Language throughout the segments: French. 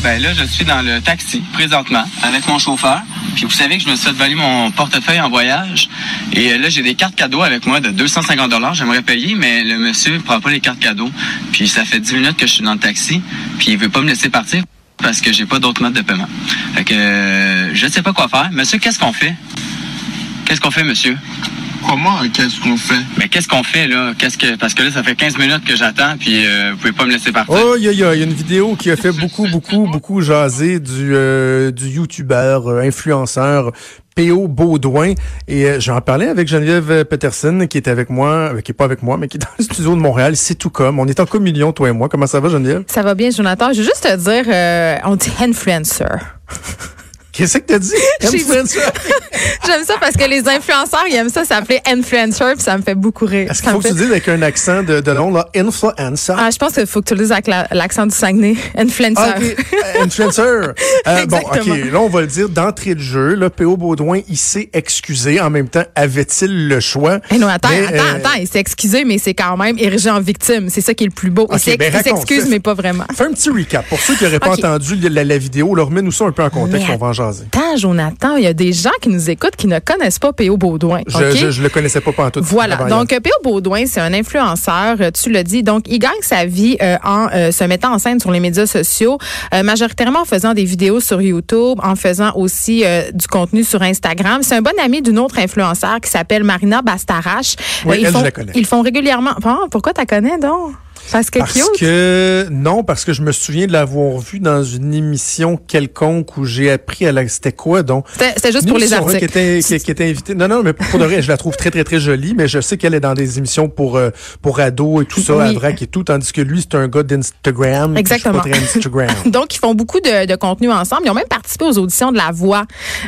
Ben là, je suis dans le taxi présentement avec mon chauffeur. Puis vous savez que je me suis fait mon portefeuille en voyage. Et euh, là, j'ai des cartes cadeaux avec moi de 250 dollars. J'aimerais payer, mais le monsieur ne prend pas les cartes cadeaux. Puis ça fait 10 minutes que je suis dans le taxi. Puis il veut pas me laisser partir parce que j'ai pas d'autre mode de paiement. Fait que euh, je sais pas quoi faire. Monsieur, qu'est-ce qu'on fait? Qu'est-ce qu'on fait, monsieur? Comment, qu'est-ce qu'on fait? Mais qu'est-ce qu'on fait là? Qu'est-ce que parce que là ça fait 15 minutes que j'attends puis euh, vous pouvez pas me laisser partir. Oh, il y, y a une vidéo qui a fait beaucoup, beaucoup, beaucoup jaser du, euh, du youtubeur, euh, influenceur P.O. Baudouin. Et euh, j'en parlais avec Geneviève Peterson, qui est avec moi, euh, qui est pas avec moi, mais qui est dans le studio de Montréal. C'est tout comme. On est en communion, toi et moi. Comment ça va, Geneviève? Ça va bien, Jonathan. Je veux juste te dire, euh, on dit influencer. Qu'est-ce que t'as dit? Influencer? J'aime ça parce que les influenceurs, ils aiment ça s'appeler influencer, puis ça me fait beaucoup rire. Est-ce qu'il faut que tu fait- dises avec un accent de, de long, là, influencer? Ah, je pense qu'il faut que tu le dises avec la- l'accent du Saguenay. Influencer. Ah. Euh, Influencer. Euh, bon. OK. Là, on va le dire d'entrée de jeu. Là, P.O. Baudouin, il s'est excusé. En même temps, avait-il le choix? Eh non, attends, Mais, attends, euh, attends, il s'est excusé, mais c'est quand même érigé en victime. C'est ça qui est le plus beau. Il ben s'excuse, mais pas vraiment. Fais un petit recap. Pour ceux qui n'auraient pas entendu la, la vidéo, leur remets-nous ça un peu en contexte, Mais on va en jaser. Attends, Jonathan, il y a des gens qui nous écoutent qui ne connaissent pas P.O. Baudouin. Je, OK? je, je le connaissais pas en tout. Voilà. Donc, P.O. Baudouin, c'est un influenceur, euh, tu le dis. Donc, il gagne sa vie euh, en euh, se mettant en scène sur les médias sociaux, euh, majoritairement en faisant des vidéos sur YouTube, en faisant aussi du contenu sur Instagram. C'est un bon ami d'une autre influenceur qui s'appelle Marina Bastarache. Oui, ils elle, je font, la connais. Ils font régulièrement... Ah, pourquoi tu connais donc? Parce que Parce cute. que non, parce que je me souviens de l'avoir vu dans une émission quelconque où j'ai appris à la c'était quoi donc C'était juste pour les articles. qui était, qui, qui était invitée. Non, non, mais pour de vrai, je la trouve très, très, très jolie, mais je sais qu'elle est dans des émissions pour, euh, pour ados et tout ça, Oui. à vrac et tout, tandis que lui, c'est un gars d'Instagram. pas Exactement. très Instagram. Donc, ils font beaucoup de, de contenu ensemble. Ils ont même participé aux auditions de La Voix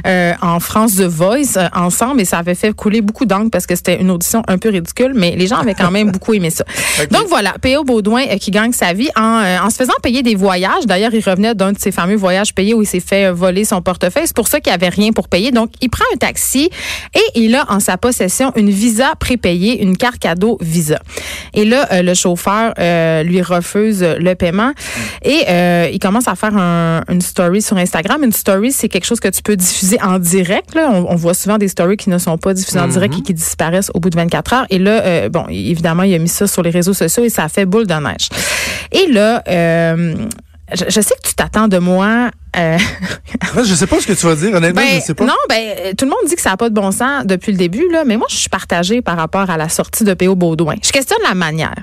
euh, en France The Voice euh, ensemble et ça avait fait couler beaucoup d'encre parce que c'était une audition un peu ridicule, mais les gens avaient quand même beaucoup aimé ça. Donc voilà, P.O. Baudouin euh, qui gagne sa vie en, euh, en se faisant payer des voyages. D'ailleurs, il revenait d'un de ses fameux voyages payés où il s'est fait euh, voler son portefeuille. C'est pour ça qu'il n'y avait rien pour payer. Donc, il prend un taxi et il a en sa possession une visa prépayée, une carte cadeau visa. Et là, le chauffeur lui refuse le paiement et il commence à faire un- une story sur Instagram. Une story, c'est quelque chose que tu peux diffuser en direct. Là. On, on voit souvent des stories qui ne sont pas diffusées en direct et qui disparaissent au bout de 24 heures. Et là, bon, évidemment, il a mis ça sur les réseaux sociaux et ça a fait de. Et là, euh, je sais que tu t'attends de moi. Euh, je sais pas ce que tu vas dire, honnêtement, ben, je sais pas. Non, ben, euh, tout le monde dit que ça n'a pas de bon sens depuis le début, là, mais moi, je suis partagée par rapport à la sortie de P.O. Baudouin. Je questionne la manière.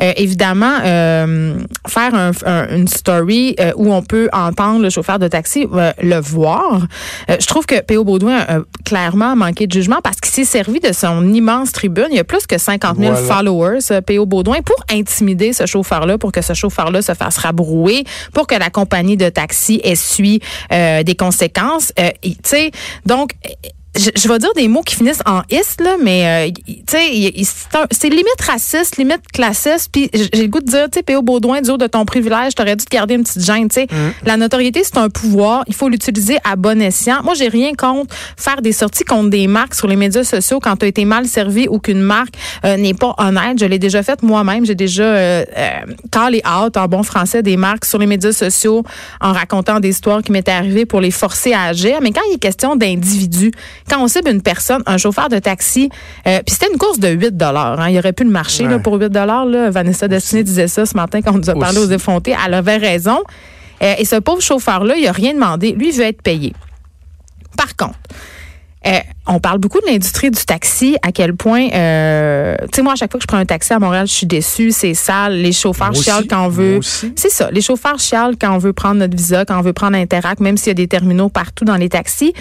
Euh, évidemment, euh, faire un- un- une story où on peut entendre le chauffeur de taxi le voir, je trouve que P.O. Baudouin a clairement manqué de jugement parce qu'il s'est servi de son immense tribune. Il y a plus que 50 000 Voilà. followers, P.O. Baudouin, pour intimider ce chauffeur-là, pour que ce chauffeur-là se fasse rabrouer, pour que la compagnie de taxi essuie euh, des conséquences. Euh, tu sais, donc. Je, je vais dire des mots qui finissent en is, là, mais euh, tu sais, c'est limite raciste, limite classiste. Puis j'ai le goût de dire, tu sais, P.O. Baudouin, du haut de ton privilège, t'aurais dû te garder une petite gêne. Tu sais, la notoriété, c'est un pouvoir. Il faut l'utiliser à bon escient. Moi, j'ai rien contre faire des sorties contre des marques sur les médias sociaux quand tu as été mal servi ou qu'une marque euh, n'est pas honnête. Je l'ai déjà fait moi-même. J'ai déjà euh, euh, callé out en bon français des marques sur les médias sociaux en racontant des histoires qui m'étaient arrivées pour les forcer à agir. Mais quand il est question d'individus, quand on cible une personne, un chauffeur de taxi, euh, puis c'était une course de 8 hein, il aurait pu le Ouais. là, pour 8 là. Vanessa Destiné disait ça ce matin quand on nous a parlé Aussi. aux effrontés. Elle avait raison. Euh, et ce pauvre chauffeur-là, il a rien demandé. Lui, il veut être payé. Par contre, euh, on parle beaucoup de l'industrie du taxi, à quel point, euh, tu sais, moi, à chaque fois que je prends un taxi à Montréal, je suis déçue, c'est sale. Les chauffeurs Moi chialent aussi, quand on veut. C'est ça, les chauffeurs chialent quand on veut prendre notre visa, quand on veut prendre Interac, même s'il y a des terminaux partout dans les taxis.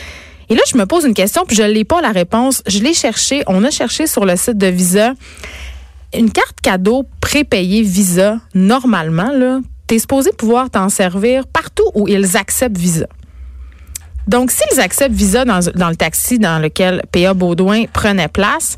Et là, je me pose une question, puis je n'ai pas la réponse. Je l'ai cherché, on a cherché sur le site de Visa. Une carte cadeau prépayée Visa, normalement, là, tu es supposé pouvoir t'en servir partout où ils acceptent Visa. Donc, s'ils acceptent Visa dans, dans le taxi dans lequel P.A. Baudouin prenait place,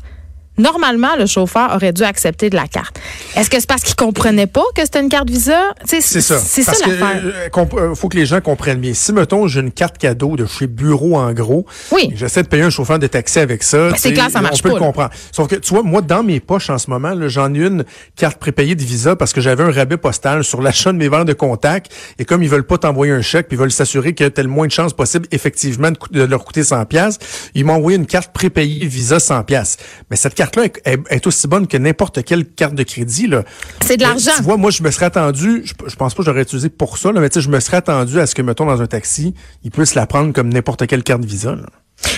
normalement, le chauffeur aurait dû accepter de la carte. Est-ce que c'est parce qu'il comprenait pas que c'était une carte Visa? C'est ça. C'est ça l'affaire. Il euh, faut que les gens comprennent bien. Si, mettons, j'ai une carte cadeau de chez Bureau en gros, oui. j'essaie de payer un chauffeur de taxi avec ça. Ben, c'est clair, ça marche on peut pas. le comprendre. Sauf que, tu vois, moi, dans mes poches en ce moment, j'en ai une carte prépayée de Visa parce que j'avais un rabais postal sur l'achat de mes verres de contact. Et comme ils veulent pas t'envoyer un chèque, puis ils veulent s'assurer que tu le moins de chances possible, effectivement, de, leur coûter 100 pièces, ils m'ont envoyé une carte prépayée Visa 100 pièces. Mais cette carte-là est, aussi bonne que n'importe quelle carte de crédit. Là. C'est de l'argent. Tu vois, moi, je me serais attendu, je, pense pas que j'aurais utilisé pour ça, là, mais tu sais, je me serais attendu à ce que, mettons, dans un taxi, ils puissent la prendre comme n'importe quelle carte Visa. Là.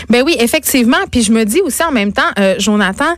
Ben oui, effectivement. Puis je me dis aussi en même temps, euh, Jonathan,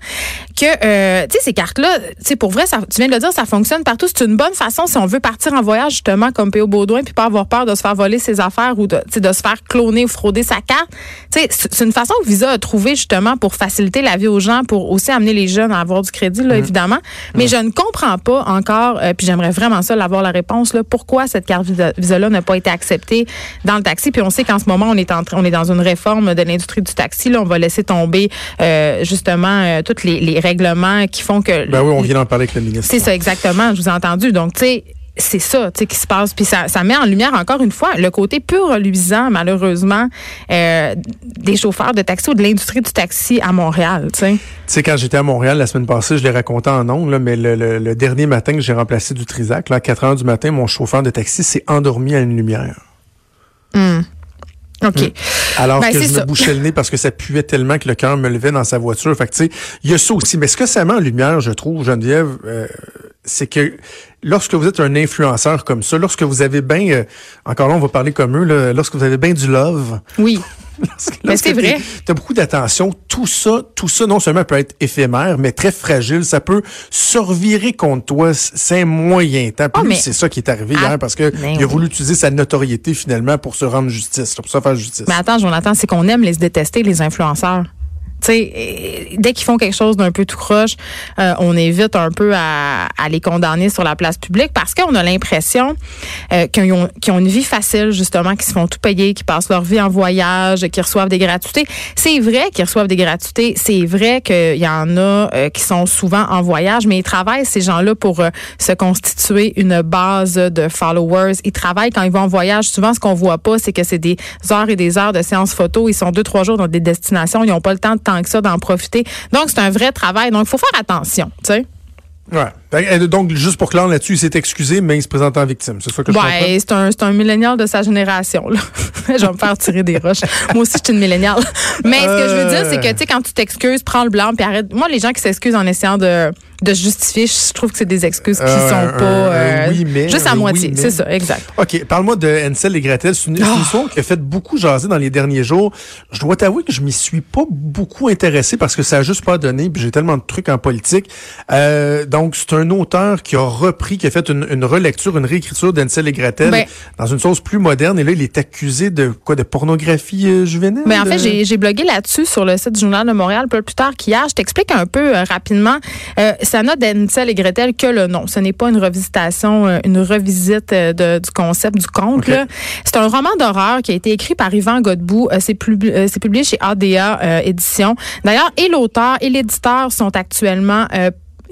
que euh, tu sais ces cartes-là, tu sais pour vrai, ça, tu viens de le dire, ça fonctionne partout. C'est une bonne façon si on veut partir en voyage justement comme P.O. Baudouin, puis pas avoir peur de se faire voler ses affaires ou de, de se faire cloner ou frauder sa carte. Tu sais, c'est une façon que Visa a trouvé justement pour faciliter la vie aux gens, pour aussi amener les jeunes à avoir du crédit, là, mmh. évidemment. Mais je ne comprends pas encore, euh, puis j'aimerais vraiment ça l'avoir la réponse là, pourquoi cette carte Visa-là n'a pas été acceptée dans le taxi. Puis on sait qu'en ce moment on est en on est dans une réforme de l'industrie du taxi. Là, on va laisser tomber euh, justement euh, tous les, règlements qui font que. Ben oui, on vient d'en parler avec le ministre. C'est ça, exactement. Je vous ai entendu. Donc, tu sais c'est ça tu sais, qui se passe. Puis ça, ça met en lumière encore une fois le côté peu reluisant, malheureusement, euh, des chauffeurs de taxi ou de l'industrie du taxi à Montréal. Tu sais, quand j'étais à Montréal la semaine passée, je l'ai raconté en ondes, mais le, dernier matin que j'ai remplacé du Trisac, là, à 4 heures du matin, mon chauffeur de taxi s'est endormi à une lumière. Hum. OK. Hmm. Alors ben, que je me bouchais le nez parce que ça puait tellement que le cœur me levait dans sa voiture. Fait que, tu sais, il y a ça aussi. Mais ce que ça met en lumière, je trouve, Geneviève, euh, c'est que lorsque vous êtes un influenceur comme ça, lorsque vous avez bien, euh, encore là, on va parler comme eux, là, lorsque vous avez bien du love. Oui. mais c'est vrai. Tu as beaucoup d'attention. Tout ça, tout ça, non seulement peut être éphémère, mais très fragile. Ça peut se revirer contre toi. C'est un moyen temps. Oh, c'est ça qui est arrivé hier parce que il a voulu utiliser sa notoriété finalement pour se rendre justice, pour se faire justice. Mais attends, Jonathan, c'est qu'on aime les détester, les influenceurs dès qu'ils font quelque chose d'un peu tout croche, euh, on évite un peu à, les condamner sur la place publique parce qu'on a l'impression euh, qu'ils ont, ont, une vie facile, justement, qu'ils se font tout payer, qu'ils passent leur vie en voyage, qu'ils reçoivent des gratuités. C'est vrai qu'ils reçoivent des gratuités. C'est vrai qu'il y en a euh, qui sont souvent en voyage, mais ils travaillent, ces gens-là, pour se constituer une base de followers. Ils travaillent quand ils vont en voyage. Souvent, ce qu'on voit pas, c'est que c'est des heures et des heures de séances photo. Ils sont deux, trois jours dans des destinations. Ils n'ont pas le temps de que ça d'en profiter. Donc, c'est un vrai travail. Donc, il faut faire attention, tu sais. Ouais. Ben, donc, juste pour clair là-dessus, il s'est excusé, mais il se présente en victime. C'est ça que je ouais, c'est un, c'est un millénial de sa génération. Là. je vais me faire tirer des roches. Moi aussi, je suis une milléniale. Mais ce que je veux dire, c'est que, tu sais, quand tu t'excuses, prends le blanc, puis arrête. Moi, les gens qui s'excusent en essayant de de justifier. Je trouve que c'est des excuses qui euh, sont pas euh, oui, mais, juste à moitié. c'est ça, exact. OK, parle-moi de Ansel et Gretel. C'est une, oh. histoire qui a fait beaucoup jaser dans les derniers jours. Je dois t'avouer que je m'y suis pas beaucoup intéressé parce que ça a juste pas donné. Puis j'ai tellement de trucs en politique. Euh, donc c'est un auteur qui a repris, qui a fait une, une relecture, une réécriture d'Ansel et Gretel ben, dans une sauce plus moderne. Et là, il est accusé de quoi, de pornographie euh, juvénile? Ben, en fait, j'ai blogué là-dessus sur le site du Journal de Montréal peu plus tard qu'hier. Je t'explique un peu rapidement ça n'a d'Ansel et Gretel que le nom. Ce n'est pas une revisitation, euh, une revisite euh, de, du concept du conte. C'est un roman d'horreur qui a été écrit par Yvan Godbout. Euh, c'est publié chez ADA Édition. D'ailleurs, et l'auteur et l'éditeur sont actuellement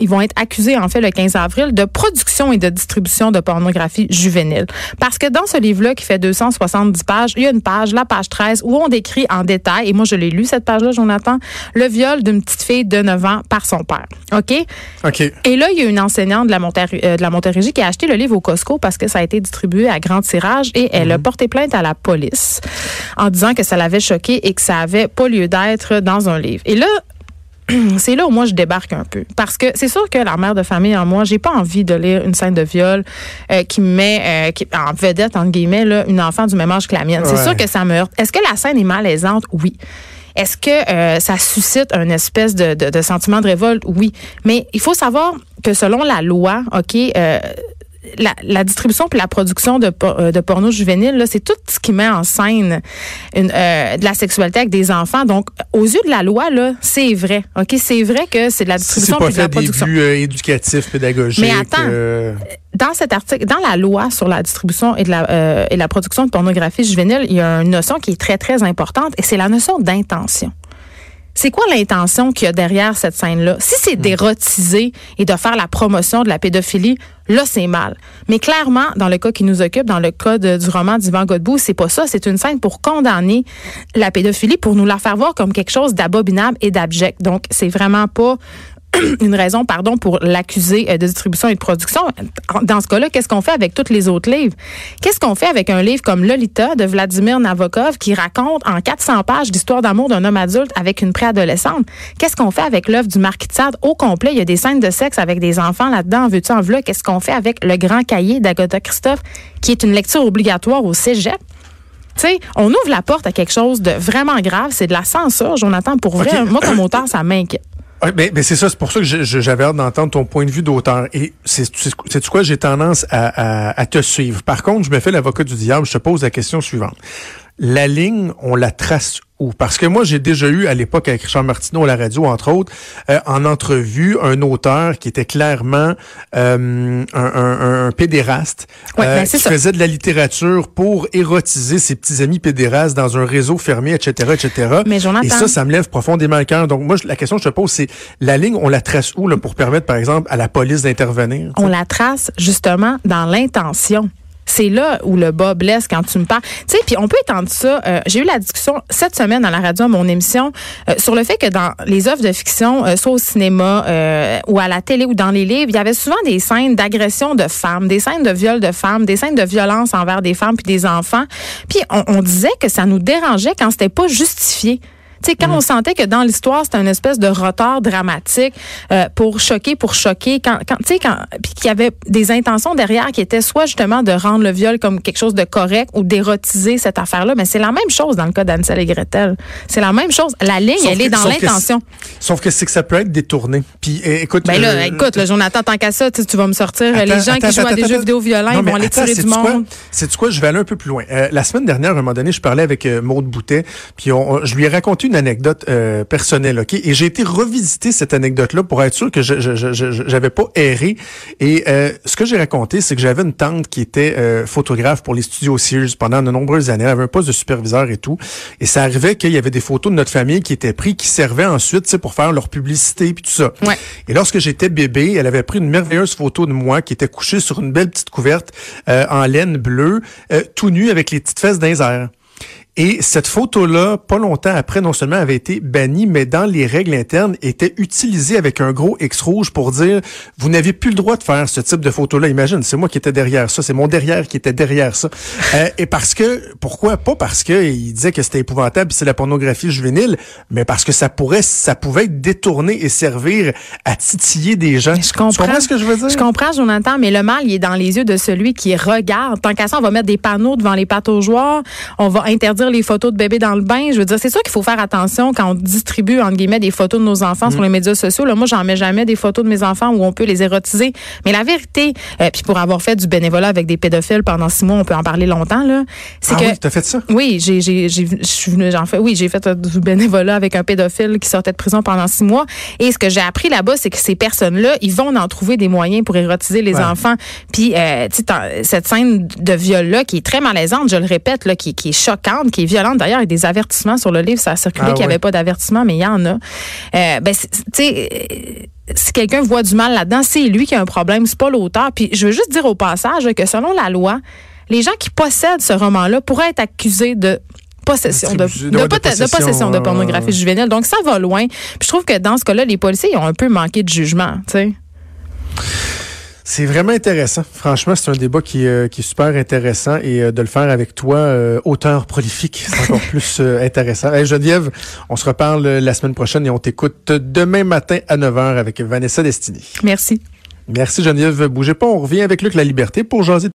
ils vont être accusés, en fait, le 15 avril, de production et de distribution de pornographie juvénile. Parce que dans ce livre-là, qui fait 270 pages, il y a une page, la page 13, où on décrit en détail, et moi je l'ai lu cette page-là, Jonathan, le viol d'une petite fille de 9 ans par son père. OK? OK. Et là, il y a une enseignante de la, euh, de la Montérégie qui a acheté le livre au Costco parce que ça a été distribué à grand tirage et elle a mhm. porté plainte à la police en disant que ça l'avait choqué et que ça avait pas lieu d'être dans un livre. Et là, c'est là où moi je débarque un peu. Parce que c'est sûr que la mère de famille en moi, j'ai pas envie de lire une scène de viol euh, qui met euh, qui, en vedette, entre guillemets, là, une enfant du même âge que la mienne. C'est sûr que ça me heurte. Est-ce que la scène est malaisante? Oui. Est-ce que euh, ça suscite un espèce de, de, sentiment de révolte? Oui. Mais il faut savoir que selon la loi, OK, la, la, distribution puis la production de, de porno juvénile, c'est tout ce qui met en scène une, de la sexualité avec des enfants. Donc, aux yeux de la loi, là, c'est vrai. Ok, c'est vrai que c'est de la distribution puis de la production. Des buts éducatifs, pédagogiques. Mais attends, dans cet article, dans la loi sur la distribution et, de la, et la production de pornographie juvénile, il y a une notion qui est très très importante et c'est la notion d'intention. C'est quoi l'intention qu'il y a derrière cette scène-là? Si c'est hmm. d'érotiser et de faire la promotion de la pédophilie, là, c'est mal. Mais clairement, dans le cas qui nous occupe, dans le cas du roman d'Ivan Godbout, c'est pas ça. C'est une scène pour condamner la pédophilie, pour nous la faire voir comme quelque chose d'abominable et d'abject. Donc, c'est vraiment pas une raison, pardon, pour l'accuser euh, de distribution et de production. Dans ce cas-là, qu'est-ce qu'on fait avec tous les autres livres? Qu'est-ce qu'on fait avec un livre comme Lolita de Vladimir Nabokov qui raconte en 400 pages l'histoire d'amour d'un homme adulte avec une préadolescente? Qu'est-ce qu'on fait avec l'œuvre du Marquis de Sade au complet? Il y a des scènes de sexe avec des enfants là-dedans. Veux-tu en vouloir? Qu'est-ce qu'on fait avec Le Grand Cahier d'Agatha Christophe qui est une lecture obligatoire au cégep? Tu sais, on ouvre la porte à quelque chose de vraiment grave. C'est de la censure, Jonathan. Pour vrai, moi, comme auteur, ça m'inquiète. Oui, ben, ben c'est ça, c'est pour ça que j'avais hâte d'entendre ton point de vue d'auteur. Et c'est c'est quoi, j'ai tendance à, à, à, te suivre. Par contre, je me fais l'avocat du diable, je te pose la question suivante. La ligne, on la trace parce que moi, j'ai déjà eu à l'époque avec Richard Martineau à la radio, entre autres, euh, en entrevue, un auteur qui était clairement euh, un, un, un, pédéraste, ouais, ben, euh, qui faisait de la littérature pour érotiser ses petits amis pédérastes dans un réseau fermé, etc., etc. Mais Et ça, ça me lève profondément le cœur. Donc moi, la question que je te pose, c'est la ligne, on la trace où là, pour permettre, par exemple, à la police d'intervenir? On la trace justement dans l'intention. C'est là où le bas blesse quand tu me parles. Tu sais, puis on peut étendre ça. Euh, j'ai eu la discussion cette semaine dans la radio, à mon émission, euh, sur le fait que dans les œuvres de fiction, euh, soit au cinéma ou à la télé ou dans les livres, il y avait souvent des scènes d'agression de femmes, des scènes de viol de femmes, des scènes de violence envers des femmes puis des enfants. Puis on, on disait que ça nous dérangeait quand c'était pas justifié. Tu sais, quand mm. on sentait que dans l'histoire, c'était une espèce de retard dramatique euh, pour choquer, pour choquer, quand, quand tu sais, quand, puis qu'il y avait des intentions derrière qui étaient soit justement de rendre le viol comme quelque chose de correct ou d'érotiser cette affaire-là, mais c'est la même chose dans le cas d'Ansel et Gretel. C'est la même chose. La ligne, elle est dans l'intention. Sauf que c'est que ça peut être détourné. Puis eh, écoute, ben là, euh, écoute, le Jonathan, tant qu'à ça, tu vas me sortir les gens qui jouent à des jeux vidéo violents, ils vont aller tirer du monde. C'est quoi? Je vais aller un peu plus loin. Euh, la semaine dernière, à un moment donné, je parlais avec Maude Boutet, puis on, je lui ai raconté une anecdote euh, personnelle, ok? Et j'ai été revisiter cette anecdote-là pour être sûr que je j'avais pas erré. Et euh, ce que j'ai raconté, c'est que j'avais une tante qui était euh, photographe pour les studios Sears pendant de nombreuses années. Elle avait un poste de superviseur et tout. Et ça arrivait qu'il y avait des photos de notre famille qui étaient prises, qui servaient ensuite, tu pour faire leur publicité puis tout ça. Ouais. Et lorsque j'étais bébé, elle avait pris une merveilleuse photo de moi qui était couché sur une belle petite couverte en laine bleue, tout nu avec les petites fesses d'un et cette photo-là, pas longtemps après, non seulement avait été bannie, mais dans les règles internes, était utilisée avec un gros X rouge pour dire, vous n'avez plus le droit de faire ce type de photo-là. Imagine, c'est moi qui étais derrière ça, c'est mon derrière qui était derrière ça. Euh, et parce que, pourquoi? Pas parce qu'il disait que c'était épouvantable, c'est la pornographie juvénile, mais parce que ça pourrait, ça pouvait être détourné et servir à titiller des gens. Je comprends. Tu comprends ce que je veux dire? Je comprends, Jonathan, mais le mal, il est dans les yeux de celui qui regarde. Tant qu'à ça, on va mettre des panneaux devant les joueurs, on va interdire les photos de bébés dans le bain. Je veux dire, c'est sûr qu'il faut faire attention quand on distribue, entre guillemets, des photos de nos enfants sur mm. les médias sociaux. Là, moi, j'en mets jamais des photos de mes enfants où on peut les érotiser. Mais la vérité, euh, puis pour avoir fait du bénévolat avec des pédophiles pendant six mois, on peut en parler longtemps, là. C'est ah que. Oui, t'as fait ça? Oui, j'ai, j'ai, j'ai, j'en fais, oui, j'ai fait du bénévolat avec un pédophile qui sortait de prison pendant six mois. Et ce que j'ai appris là-bas, c'est que ces personnes-là, ils vont en trouver des moyens pour érotiser les enfants. Puis, euh, tu sais, cette scène de viol-là, qui est très malaisante, je le répète, là, qui, qui est choquante, qui est violente, D'ailleurs, il y a des avertissements sur le livre. Ça a circulé ah qu'il n'y avait pas d'avertissement, mais il y en a. Euh, ben, tu sais euh, si quelqu'un voit du mal là-dedans, c'est lui qui a un problème, c'est pas l'auteur. Puis je veux juste dire au passage que selon la loi, les gens qui possèdent ce roman-là pourraient être accusés de possession de, de, possession, de, pornographie juvénile. Donc ça va loin. Puis je trouve que dans ce cas-là, les policiers ils ont un peu manqué de jugement, tu sais. C'est vraiment intéressant. Franchement, c'est un débat qui, euh, qui est super intéressant et euh, de le faire avec toi, euh, auteur prolifique, c'est encore plus intéressant. Hey, Geneviève, on se reparle la semaine prochaine et on t'écoute demain matin à 9h avec Vanessa Destiny. Merci. Merci Geneviève. Bougez pas, on revient avec Luc La Liberté pour jaser